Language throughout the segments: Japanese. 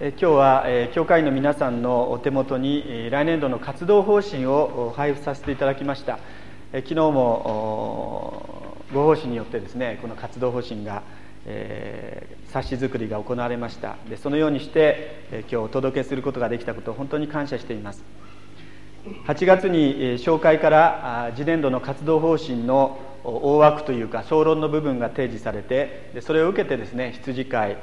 今日は教会の皆さんのお手元に来年度の活動方針を配布させていただきました。昨日もご奉仕によってですねこの活動方針が、え、冊子作りが行われました。でそのようにして今日お届けすることができたことを本当に感謝しています。8月に紹介から次年度の活動方針の大枠というか総論の部分が提示されてそれを受けてですね羊会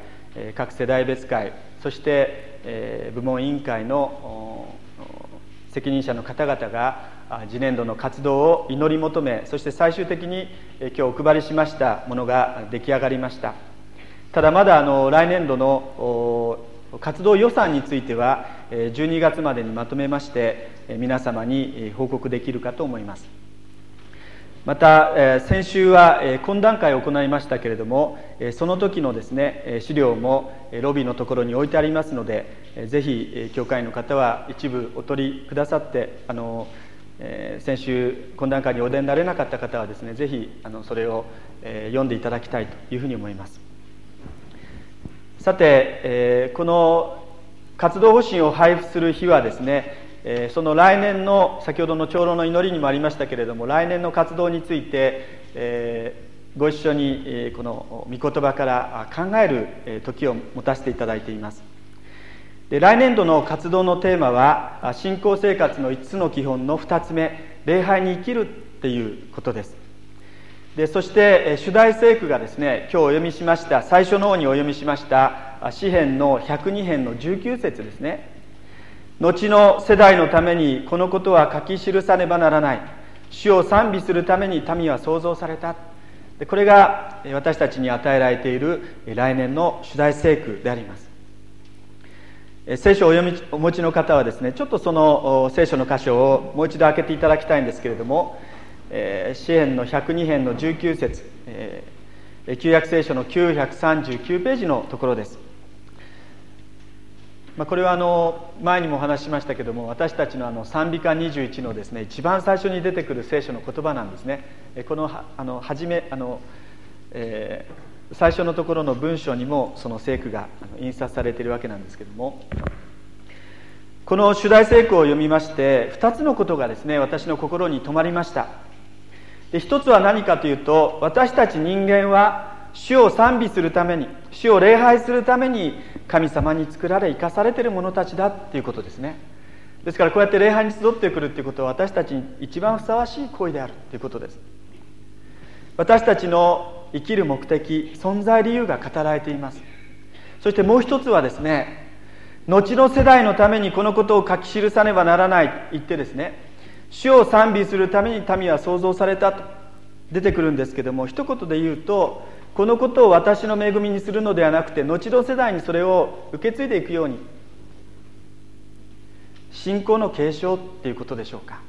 各世代別会そして、え部門委員会の責任者の方々が次年度の活動を祈り求めそして最終的に今日お配りしましたものが出来上がりました。ただまだあの来年度の活動予算については12月までにまとめまして皆様に報告できるかと思います。また先週は懇談会を行いましたけれどもその時のですね資料もロビーのところに置いてありますのでぜひ教会の方は一部お取りくださってあの先週懇談会にお出になれなかった方はですねぜひあのそれを読んでいただきたいというふうに思います。さてこの活動方針を配布する日はですねえその来年の先ほどの長老の祈りにもありましたけれども来年の活動について、えご一緒にこの御言葉から考える時を持たせていただいています。で来年度の活動のテーマは信仰生活の5つの基本の2つ目礼拝に生きるっていうことです。でそして主題聖句がですね今日お読みしました最初の方にお読みしました詩編の102編の19節ですね。後の世代のためにこのことは書き記さねばならない。主を賛美するために民は創造された。これが私たちに与えられている来年の主題聖句であります。聖書をお読みお持ちの方はですねちょっとその聖書の箇所をもう一度開けていただきたいんですけれども詩篇の102編の19節旧約聖書の939ページのところです。まあ、これはあの前にもお話ししましたけども私たちのあの賛美歌21のですね一番最初に出てくる聖書の言葉なんですね。このあの初めあの、えー、最初のところの文章にもその聖句が印刷されているわけなんですけどもこの主題聖句を読みまして2つのことがですね私の心に留まりました。で一つは何かというと私たち人間は主を賛美するために主を礼拝するために神様に作られ生かされてる者たちだっていうことですね。ですからこうやって礼拝に集ってくるっていうことは私たちに一番ふさわしい行為であるということです。私たちの生きる目的存在理由が語られています。そしてもう一つはですね後の世代のためにこのことを書き記さねばならないと言ってですね主を賛美するために民は創造されたと出てくるんですけども一言で言うとこのことを私の恵みにするのではなくて後の世代にそれを受け継いでいくように。信仰の継承っていうことでしょうか。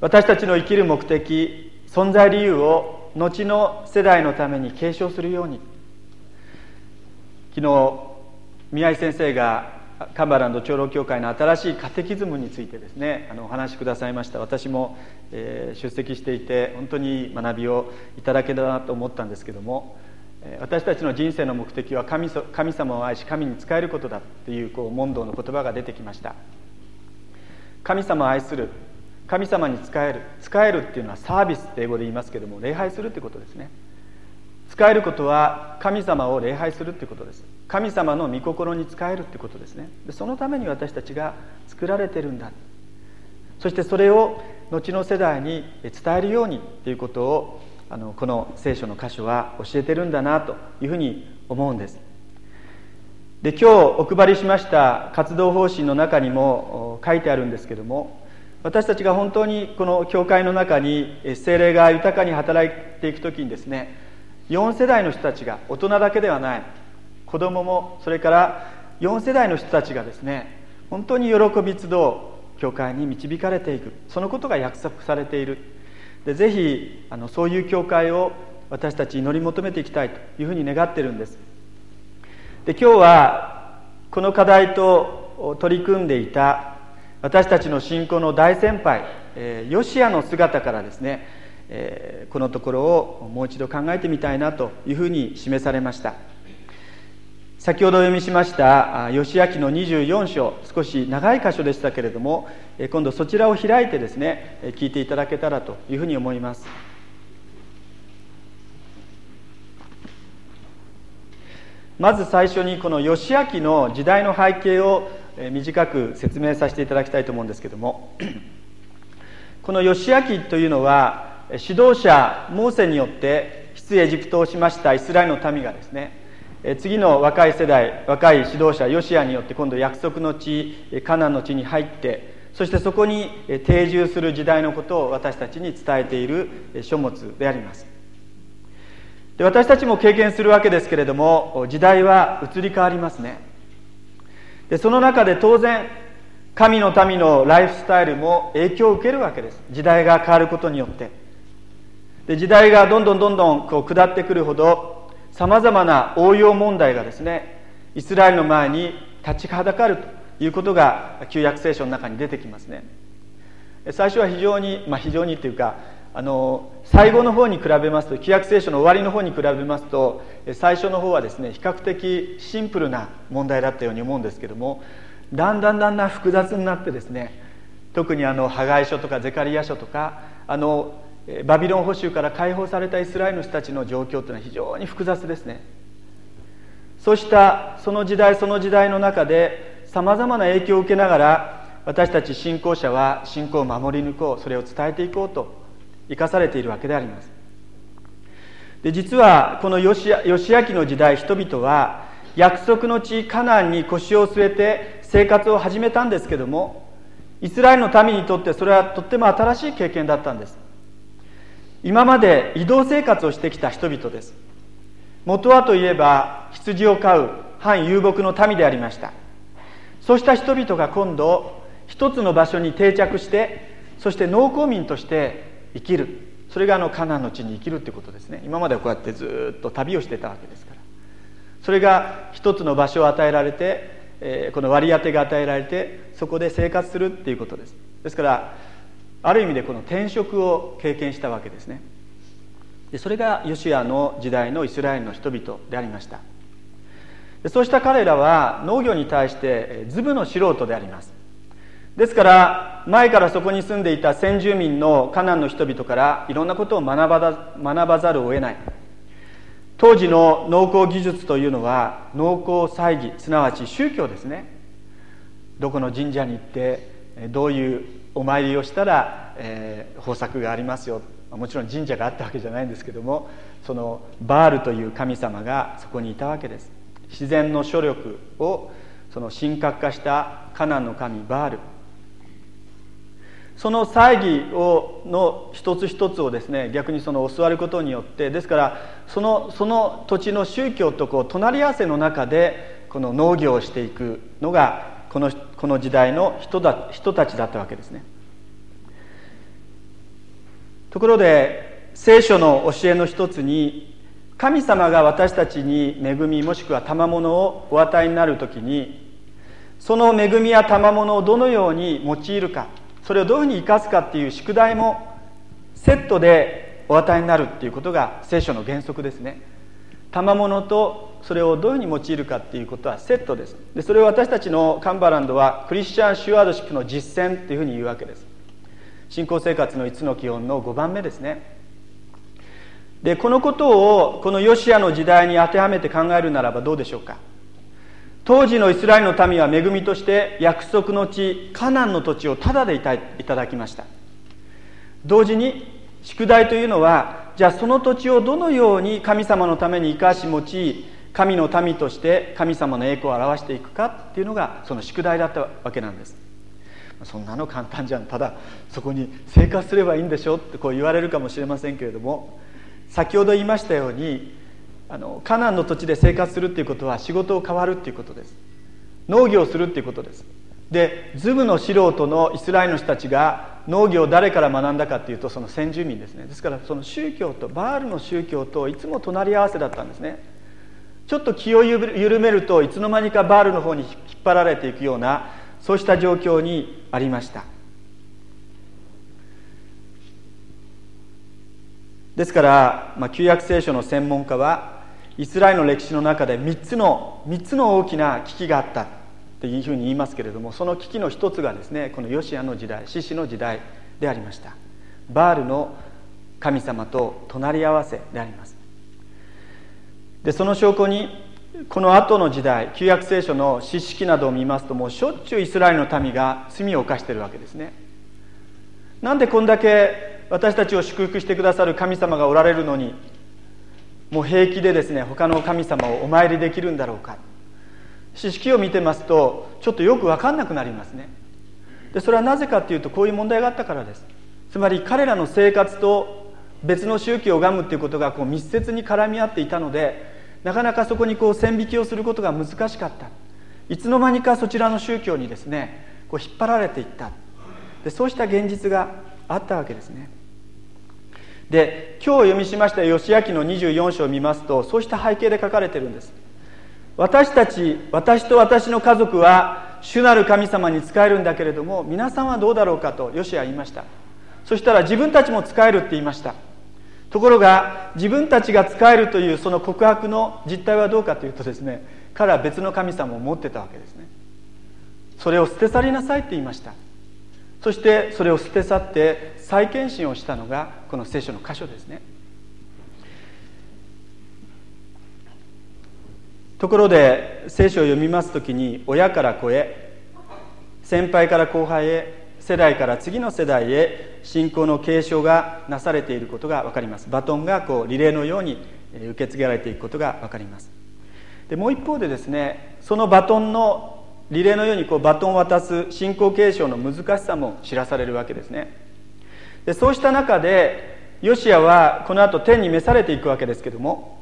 私たちの生きる目的存在理由を後の世代のために継承するように。昨日宮井先生がカンバランド長老協会の新しいカテキズムについてですねあのお話しくださいました。私も、えー、出席していて本当に学びをいただけたなと思ったんですけども私たちの人生の目的は神神様を愛し神に仕えることだっていうこう問答の言葉が出てきました。神様を愛する神様に仕える仕えるっていうのはサービスって英語で言いますけども礼拝するってことですね。仕えることは神様を礼拝するってことです。神様の御心に仕えるってことですね。でそのために私たちが作られてるんだ。そしてそれを後の世代に伝えるようにっていうことをあのこの聖書の箇所は教えてるんだなというふうに思うんです。で今日お配りしました活動方針の中にも書いてあるんですけども私たちが本当にこの教会の中に精霊が豊かに働いていく時にですね4世代の人たちが大人だけではない。子供もそれから4世代の人たちがですね本当に喜び集う教会に導かれていく。そのことが約束されている。でぜひあのそういう教会を私たち祈り求めていきたいというふうに願ってるんです。で今日はこの課題と取り組んでいた私たちの信仰の大先輩、えー、ヨシアの姿からですね、えー、このところをもう一度考えてみたいなというふうに示されました。先ほどお読みしました義明の24章少し長い箇所でしたけれども今度そちらを開いてですね聞いていただけたらというふうに思います。まず最初にこの義明の時代の背景を短く説明させていただきたいと思うんですけどもこの義明というのは指導者モーセによって出エジプトをしましたイスラエルの民がですね次の若い世代若い指導者ヨシアによって今度約束の地カナンの地に入ってそしてそこに定住する時代のことを私たちに伝えている書物であります。で私たちも経験するわけですけれども時代は移り変わりますね。でその中で当然神の民のライフスタイルも影響を受けるわけです。時代が変わることによって。で時代がどんどんどんどんこう下ってくるほどさまざまな応用問題がですねイスラエルの前に立ちはだかるということが旧約聖書の中に出てきますね。最初は非常にまあ非常にっていうかあの最後の方に比べますと旧約聖書の終わりの方に比べますと最初の方はですね比較的シンプルな問題だったように思うんですけどもだんだんだんだん複雑になってですね特にあの破壊書とかゼカリア書とかあのバビロン捕囚から解放されたイスラエルの人たちの状況というのは非常に複雑ですね。そうしたその時代その時代の中でさまざまな影響を受けながら私たち信仰者は信仰を守り抜こうそれを伝えていこうと生かされているわけであります。で実はこの義明の時代人々は約束の地カナンに腰を据えて生活を始めたんですけどもイスラエルの民にとってそれはとっても新しい経験だったんです。今まで移動生活をしてきた人々です。元はといえば羊を飼う反遊牧の民でありました。そうした人々が今度一つの場所に定着してそして農耕民として生きる。それがあのカナンの地に生きるってことですね。今まではこうやってずっと旅をしてたわけですから。それが一つの場所を与えられて、えー、この割り当てが与えられてそこで生活するっていうことです。ですからある意味でこの転職を経験したわけですね。でそれがヨシアの時代のイスラエルの人々でありました。でそうした彼らは農業に対してズブの素人であります。ですから前からそこに住んでいた先住民のカナンの人々からいろんなことを学ば学ばざるを得ない。当時の農耕技術というのは農耕祭儀すなわち宗教ですね。どこの神社に行ってどういうお参りをしたら、えー、豊作がありますよ。もちろん神社があったわけじゃないんですけどもそのバールという神様がそこにいたわけです。自然の諸力をその神格化したカナンの神バール。その祭儀をの一つ一つをですね逆にその教わることによってですからそのその土地の宗教とこう隣り合わせの中でこの農業をしていくのがこのこの時代の人だ人たちだったわけですね。ところで聖書の教えの一つに神様が私たちに恵みもしくは賜物をお与えになる時にその恵みや賜物をどのように用いるかそれをどういうふうに生かすかっていう宿題もセットでお与えになるっていうことが聖書の原則ですね。賜物とそれをどういうふうに用いるかっていうことはセットです。でそれを私たちのカンバランドはクリスチャン・シュワードシップの実践っていうふうに言うわけです。信仰生活の5つの基本の5番目ですね。でこのことをこのヨシアの時代に当てはめて考えるならばどうでしょうか。当時のイスラエルの民は恵みとして約束の地カナンの土地をタダでいただきました。同時に宿題というのはじゃあその土地をどのように神様のために生かし用い神の民として神様の栄光を表していくかっていうのがその宿題だったわけなんです。そんなの簡単じゃん。ただそこに生活すればいいんでしょってこう言われるかもしれませんけれども先ほど言いましたようにあのカナンの土地で生活するっていうことは仕事を変わるっていうことです。農業をするっていうことです。でズブの素人のイスラエルの人たちが農業を誰から学んだかっていうとその先住民ですね。ですからその宗教とバールの宗教といつも隣り合わせだったんですね。ちょっと気を緩めるといつの間にかバールの方に引っ張られていくようなそうした状況にありました。ですから、まあ、旧約聖書の専門家はイスラエルの歴史の中で3つの3つの大きな危機があったっていうふうに言いますけれどもその危機の一つがですねこのヨシアの時代獅子の時代でありました。バールの神様と隣り合わせであります。でその証拠にこの後の時代旧約聖書の知識などを見ますともうしょっちゅうイスラエルの民が罪を犯してるわけですね。なんでこんだけ私たちを祝福してくださる神様がおられるのにもう平気でですね他の神様をお参りできるんだろうか。知識を見てますとちょっとよく分かんなくなりますね。でそれはなぜかっていうとこういう問題があったからです。つまり彼らの生活と別の宗教を拝むっていうことがこう密接に絡み合っていたのでなかなかそこにこう線引きをすることが難しかった。いつの間にかそちらの宗教にですねこう引っ張られていった。でそうした現実があったわけですね。で今日読みしました義明の24章を見ますとそうした背景で書かれてるんです。私たち私と私の家族は主なる神様に仕えるんだけれども皆さんはどうだろうかとヨシアは言いました。そしたら自分たちも仕えるって言いました。ところが自分たちが仕えるというその告白の実態はどうかというとですね彼は別の神様を持ってたわけですね。それを捨て去りなさいって言いました。そしてそれを捨て去って再献身をしたのがこの聖書の箇所ですね。ところで聖書を読みます時に親から子へ先輩から後輩へ世代から次の世代へ信仰の継承がなされていることが分かります。バトンがこうリレーのように受け継げられていくことが分かります。でもう一方でですねそのバトンのリレーのようにこうバトンを渡す信仰継承の難しさも知らされるわけですね。でそうした中でヨシアはこの後天に召されていくわけですけども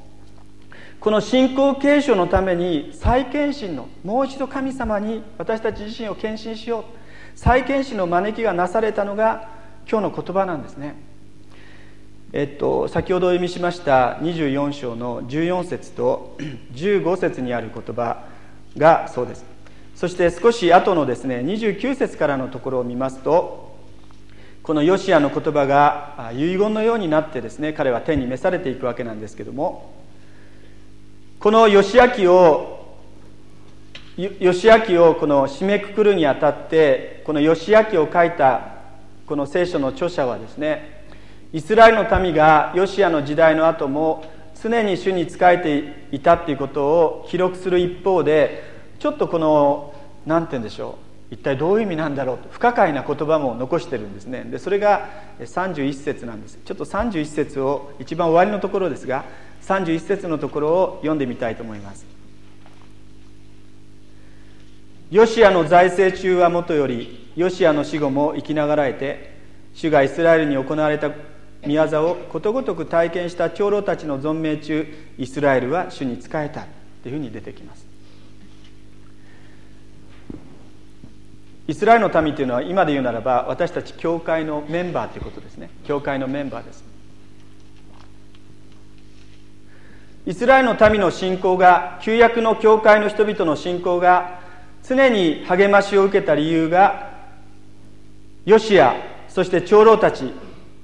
この信仰継承のために再献身のもう一度神様に私たち自身を献身しよう再献身の招きがなされたのが今日の言葉なんですね。えっと、先ほどお読みしました24章の14節と15節にある言葉がそうです。そして少し後のですね29節からのところを見ますとこのヨシアの言葉が遺言のようになってですね彼は天に召されていくわけなんですけどもこのヨシア記をヨシア記をこの締めくくるにあたってこのヨシア記を書いたこの聖書の著者はですねイスラエルの民がヨシアの時代の後も常に主に仕えていたっていうことを記録する一方でちょっとこの何て言うんでしょう一体どういう意味なんだろうと不可解な言葉も残してるんですね。でそれが31節なんです。ちょっと31節を一番終わりのところですが31節のところを読んでみたいと思います。ヨシアの財政中はもとよりヨシアの死後も生きながらえて主がイスラエルに行われた宮業をことごとく体験した長老たちの存命中イスラエルは主に仕えたというふうに出てきます。イスラエルの民というのは今で言うならば私たち教会のメンバーということですね。教会のメンバーです。イスラエルの民の信仰が旧約の教会の人々の信仰が常に励ましを受けた理由がヨシアそして長老たち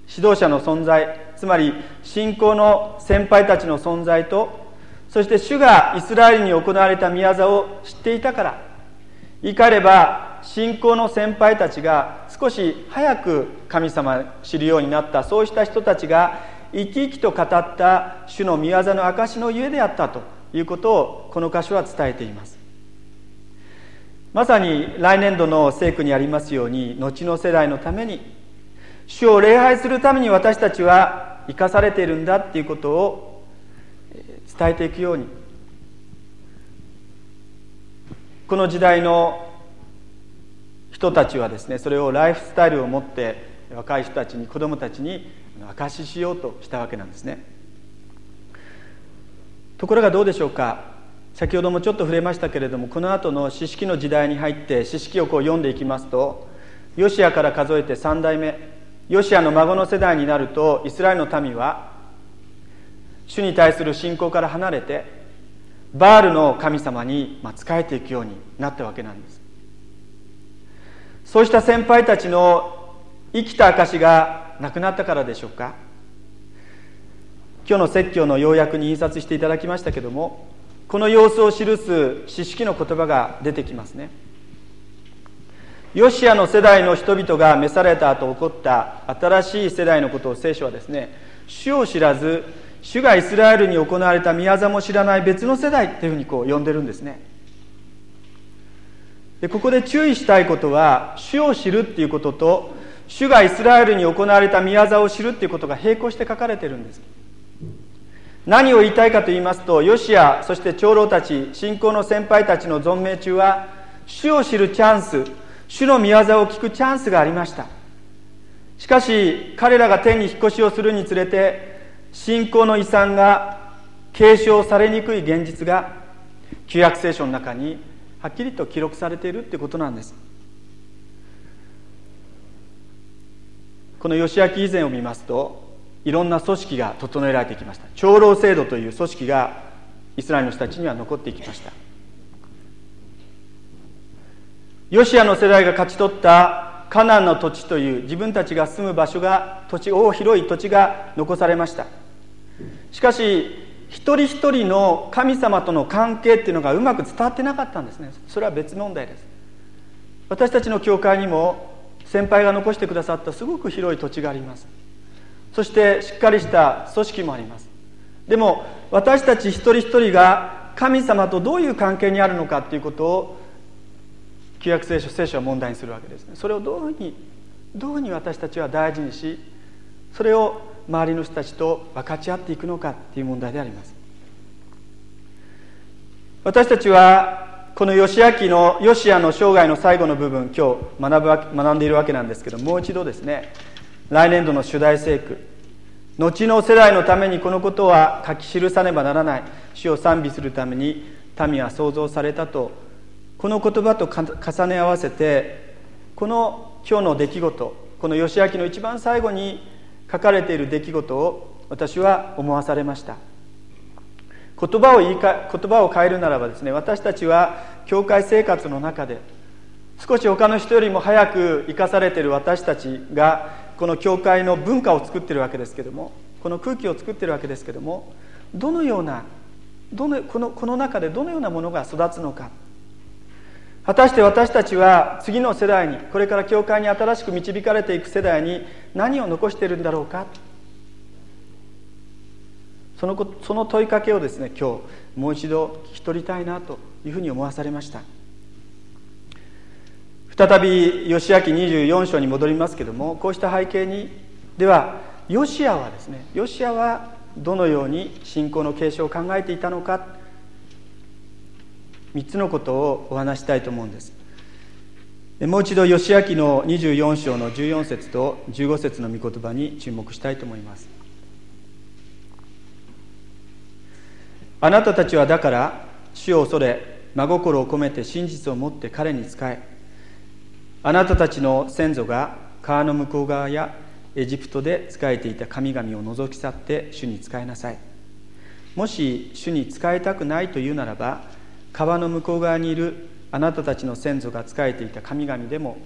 指導者の存在つまり信仰の先輩たちの存在とそして主がイスラエルに行われた宮座を知っていたから言い換えれば信仰の先輩たちが少し早く神様を知るようになったそうした人たちが生き生きと語った主の御業の証のゆえであったということをこの箇所は伝えています。まさに来年度の聖句にありますように後の世代のために主を礼拝するために私たちは生かされているんだっていうことを伝えていくように。この時代の人たちはですねそれをライフスタイルを持って若い人たちに子どもたちに証ししようとしたわけなんですね。ところがどうでしょうか？先ほどもちょっと触れましたけれどもこの後の四式の時代に入って四式をこう読んでいきますとヨシアから数えて3代目ヨシアの孫の世代になるとイスラエルの民は主に対する信仰から離れてバールの神様に仕えていくようになったわけなんです。そうした先輩たちの生きた証がなくなったからでしょうか。今日の説教の要約に印刷していただきましたけどもこの様子を記す詩式の言葉が出てきますね。ヨシアの世代の人々が召された後起こった新しい世代のことを聖書はですね主を知らず主がイスラエルに行われた宮座も知らない別の世代っていうふうにこう呼んでるんですね。でここで注意したいことは主を知るっていうことと主がイスラエルに行われた宮座を知るっていうことが並行して書かれてるんです。何を言いたいかと言いますとヨシアそして長老たち信仰の先輩たちの存命中は主を知るチャンス主の御業を聞くチャンスがありました。しかし彼らが天に引っ越しをするにつれて信仰の遺産が継承されにくい現実が旧約聖書の中にはっきりと記録されているということなんです。この義明以前を見ますといろんな組織が整えられてきました。長老制度という組織がイスラエルの人たちには残っていきました。ヨシアの世代が勝ち取ったカナンの土地という自分たちが住む場所が土地大広い土地が残されました。しかし一人一人の神様との関係っていうのがうまく伝わってなかったんですね。それは別問題です。私たちの教会にも先輩が残してくださったすごく広い土地があります。そしてしっかりした組織もあります。でも私たち一人一人が神様とどういう関係にあるのかっていうことを旧約聖書聖書は問題にするわけですね。それをどういうふうにどういうふうに私たちは大事にしそれを周りの人たちと分かち合っていくのかっていう問題であります。私たちはこの義明のヨシアの生涯の最後の部分今日学ぶ学んでいるわけなんですけどもう一度ですね来年度の主題聖句。後の世代のためにこのことは書き記さねばならない。主を賛美するために民は創造されたと。この言葉と重ね合わせてこの今日の出来事この義明の一番最後に書かれている出来事を私は思わされました。言葉を言いか言葉を変えるならばですね私たちは教会生活の中で少し他の人よりも早く生かされている私たちがこの教会の文化を作ってるわけですけどもこの空気を作ってるわけですけどもどのようなどのこのこの中でどのようなものが育つのか。果たして私たちは次の世代にこれから教会に新しく導かれていく世代に何を残しているんだろうか。そのその問いかけをですね今日もう一度聞き取りたいなというふうに思わされました。再び義明24章に戻りますけれどもこうした背景にではヨシアはですねヨシアはどのように信仰の継承を考えていたのか3つのことをお話したいと思うんです。もう一度義明の24章の14節と15節の御言葉に注目したいと思います。あなたたちはだから主を恐れ真心を込めて真実を持って彼に仕えあなたたちの先祖が川の向こう側やエジプトで仕えていた神々を除き去って主に仕えなさい。もし主に仕えたくないというならば川の向こう側にいるあなたたちの先祖が仕えていた神々でも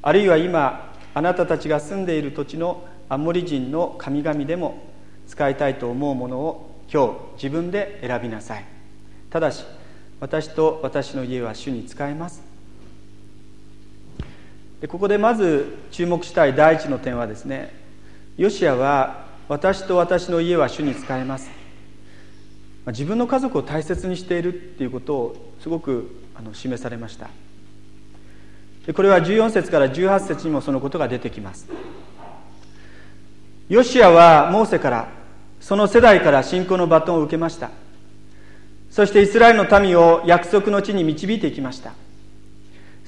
あるいは今あなたたちが住んでいる土地のアモリ人の神々でも使いたいと思うものを今日自分で選びなさい。ただし私と私の家は主に仕えます。でここでまず注目したい第一の点はですねヨシアは私と私の家は主に仕えます。自分の家族を大切にしているっていうことをすごくあの示されました。でこれは14節から18節にもそのことが出てきます。ヨシアはモーセからその世代から信仰のバトンを受けました。そしてイスラエルの民を約束の地に導いていきました。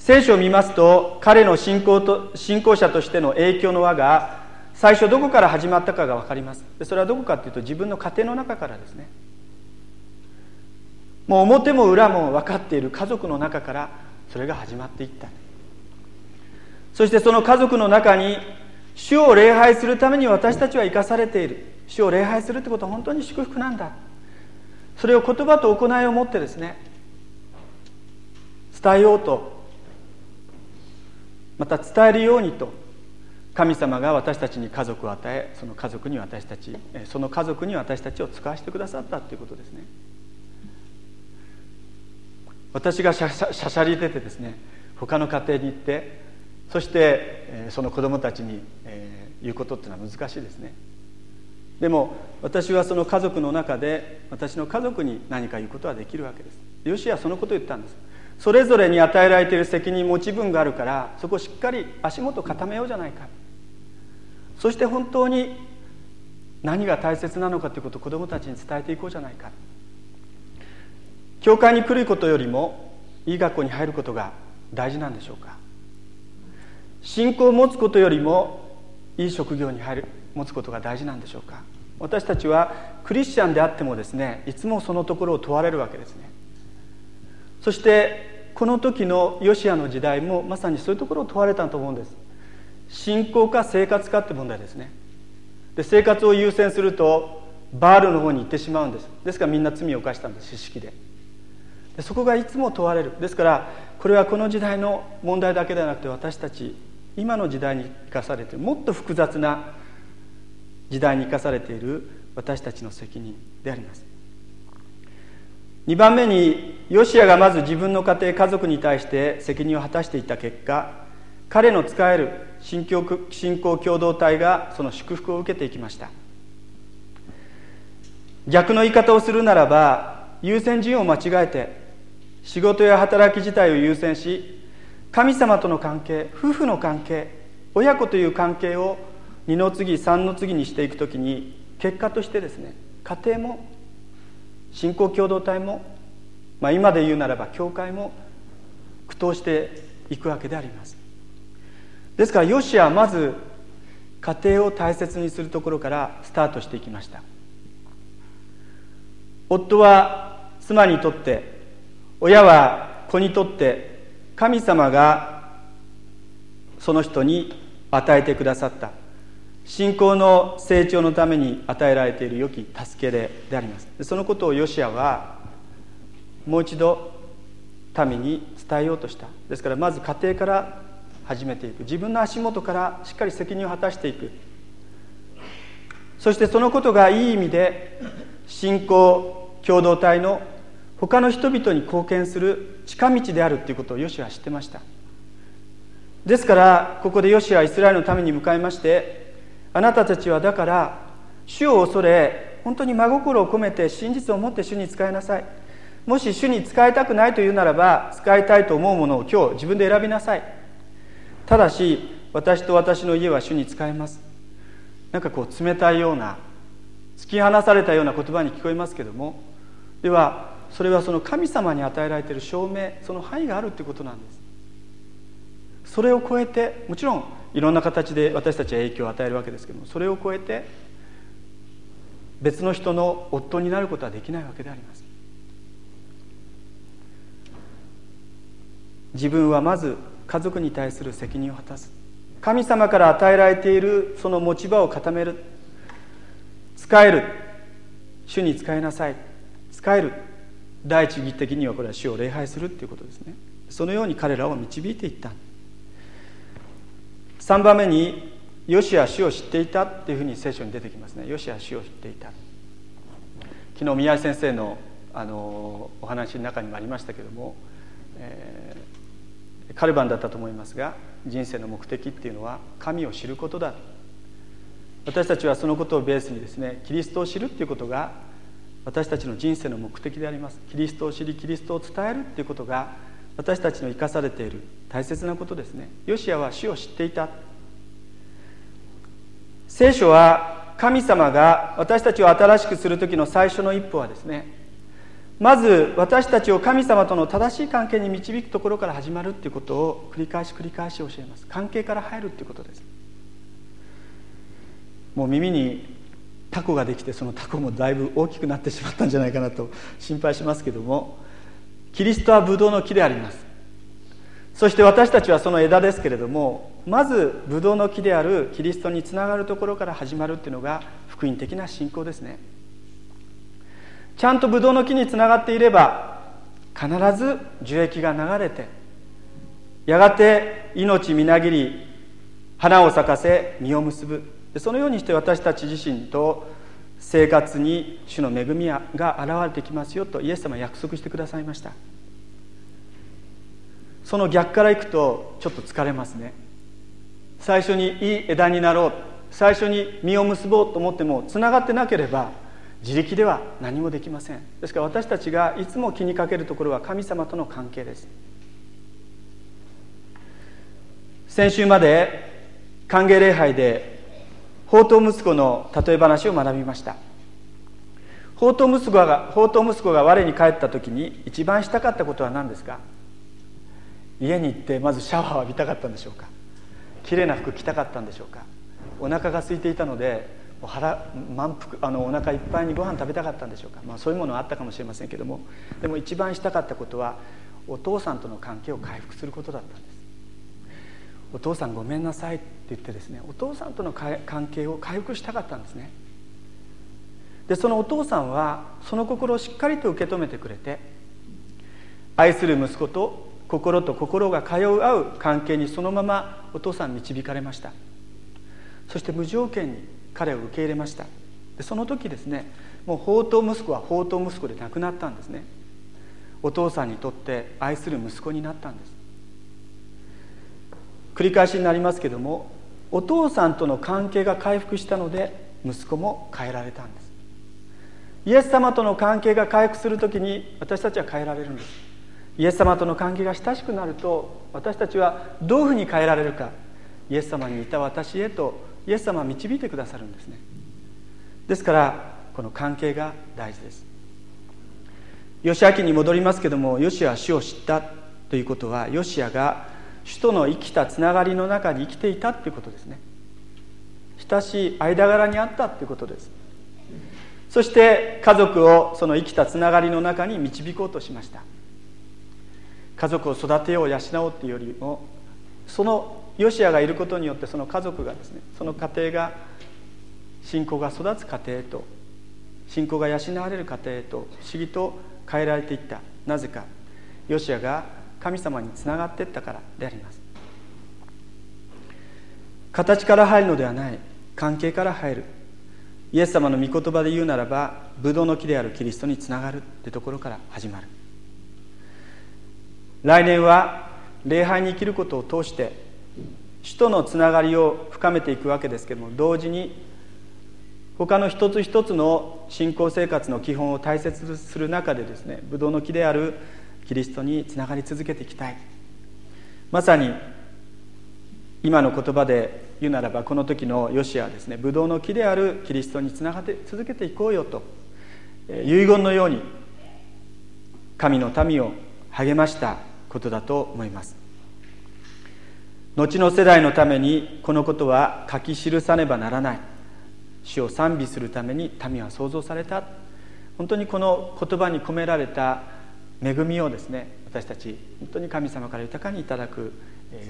聖書を見ますと彼の信仰と信仰者としての影響の輪が最初どこから始まったかが分かります。それはどこかというと自分の家庭の中からですね。もう表も裏も分かっている家族の中からそれが始まっていった。そしてその家族の中に主を礼拝するために私たちは生かされている。主を礼拝するってことは本当に祝福なんだ。それを言葉と行いをもってですね伝えようとまた伝えるようにと神様が私たちに家族を与えその家族に私たちその家族に私たちを使わせてくださったということですね。私がしゃしゃしゃしゃり出てですね他の家庭に行ってそしてその子供たちに言うことっていうのは難しいですね。でも私はその家族の中で私の家族に何か言うことはできるわけです。ヨシはそのことを言ったんです。それぞれに与えられている責任持ち分があるからそこをしっかり足元固めようじゃないか。そして本当に何が大切なのかということを子どもたちに伝えていこうじゃないか。教会に来ることよりもいい学校に入ることが大事なんでしょうか。信仰を持つことよりもいい職業に入る持つことが大事なんでしょうか。私たちはクリスチャンであってもですねいつもそのところを問われるわけですね。そしてこの時のヨシアの時代もまさにそういうところを問われたと思うんです。信仰か生活かって問題ですね。で生活を優先するとバールの方に行ってしまうんです。ですからみんな罪を犯したんです知識で。でそこがいつも問われる。ですからこれはこの時代の問題だけではなくて私たち今の時代に生かされているもっと複雑な時代に生かされている私たちの責任であります。2番目にヨシアがまず自分の家庭家族に対して責任を果たしていた結果彼の使える信仰信仰共同体がその祝福を受けていきました。逆の言い方をするならば優先順位を間違えて仕事や働き自体を優先し神様との関係夫婦の関係親子という関係を2の次3の次にしていくときに結果としてですね家庭も信仰共同体も、まあ、今で言うならば教会も苦闘していくわけであります。ですからヨシアはまず家庭を大切にするところからスタートしていきました。夫は妻にとって親は子にとって神様がその人に与えてくださった。信仰の成長のために与えられている良き助けでであります。そのことをヨシアはもう一度民に伝えようとした。ですからまず家庭から始めていく。自分の足元からしっかり責任を果たしていく。そしてそのことがいい意味で信仰共同体の他の人々に貢献する近道であるということをヨシアは知ってました。ですからここでヨシはイスラエルのために向かいましてあなたたちはだから主を恐れ本当に真心を込めて真実を持って主に使いなさい。もし主に使いたくないというならば使いたいと思うものを今日自分で選びなさい。ただし私と私の家は主に使います。なんかこう冷たいような突き放されたような言葉に聞こえますけども。ではそれはその神様に与えられている証明その範囲があるということなんです。それを超えてもちろんいろんな形で私たちは影響を与えるわけですけどもそれを超えて別の人の夫になることはできないわけであります。自分はまず家族に対する責任を果たす。神様から与えられているその持ち場を固める。使える。主に使いなさい。使える。第一義的にはこれは主を礼拝するっていうことですね。そのように彼らを導いていった。3番目にヨシア主を知っていたっていうふうに聖書に出てきますね。ヨシア主を知っていた。昨日宮井先生のあのお話の中にもありましたけども、えー、カルバンだったと思いますが人生の目的っていうのは神を知ることだ。私たちはそのことをベースにですねキリストを知るっていうことが私たちの人生の目的であります。キリストを知りキリストを伝えるっていうことが私たちの生かされている大切なことですね。ヨシアは主を知っていた。聖書は神様が私たちを新しくする時の最初の一歩はですねまず私たちを神様との正しい関係に導くところから始まるっていうことを繰り返し繰り返し教えます。関係から入るっていうことです。もう耳にタコができてそのタコもだいぶ大きくなってしまったんじゃないかなと心配しますけどもキリストはブドウの木であります。そして私たちはその枝ですけれどもまずブドウの木であるキリストにつながるところから始まるっていうのが福音的な信仰ですね。ちゃんとブドウの木につながっていれば必ず樹液が流れてやがて命みなぎり花を咲かせ実を結ぶ。そのようにして私たち自身と生活に主の恵みが現れてきますよとイエス様は約束してくださいました。その逆からいくとちょっと疲れますね。最初にいい枝になろう。最初に実を結ぼうと思ってもつながってなければ自力では何もできません。ですから私たちがいつも気にかけるところは神様との関係です。先週まで歓迎礼拝で宝刀息子の例え話を学びました。宝刀息子が宝刀息子が我に帰った時に一番したかったことは何ですか？家に行ってまずシャワーを浴びたかったんでしょうか？綺麗な服着たかったんでしょうか？お腹が空いていたので腹満腹あのお腹いっぱいにご飯食べたかったんでしょうか、まあ、そういうものはあったかもしれませんけども。でも一番したかったことはお父さんとの関係を回復することだったんです。お父さんごめんなさいって言ってですねお父さんとの関係を回復したかったんですね。でそのお父さんはその心をしっかりと受け止めてくれて愛する息子と心と心が通う合う関係にそのままお父さん導かれました。そして無条件に彼を受け入れました。でその時ですねもう宝刀息子は宝刀息子で亡くなったんですね。お父さんにとって愛する息子になったんです。繰り返しになりますけどもお父さんとの関係が回復したので息子も変えられたんです。イエス様との関係が回復する時に私たちは変えられるんです。イエス様との関係が親しくなると私たちはどういうふうに変えられるか。イエス様にいた私へとイエス様は導いてくださるんですね。ですからこの関係が大事です。ヨシア記に戻りますけどもヨシアは主を知ったということはヨシアが主との生きたつながりの中に生きていたということですね。親しい間柄にあったということです。そして家族をその生きたつながりの中に導こうとしました。家族を育てよう養おうっていうよりもそのヨシアがいることによってその家族がですねその家庭が信仰が育つ家庭と信仰が養われる家庭と不思議と変えられていった。なぜかヨシアが神様につながっていったからであります。形から入るのではない。関係から入る。イエス様の御言葉で言うならばブドウの木であるキリストにつながるってところから始まる。来年は礼拝に生きることを通して主とのつながりを深めていくわけですけども同時に他の一つ一つの信仰生活の基本を大切にする中でですねブドウの木であるキリストにつながり続けていきたい。まさに今の言葉で言うならばこの時のヨシアはですねブドウの木であるキリストにつながって続けていこうよと遺言のように神の民を励ましたことだと思います。後の世代のためにこのことは書き記さねばならない。主を賛美するために民は創造された。本当にこの言葉に込められた恵みをですね私たち本当に神様から豊かにいただく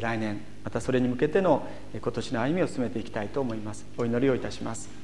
来年またそれに向けての今年の歩みを進めていきたいと思います。お祈りをいたします。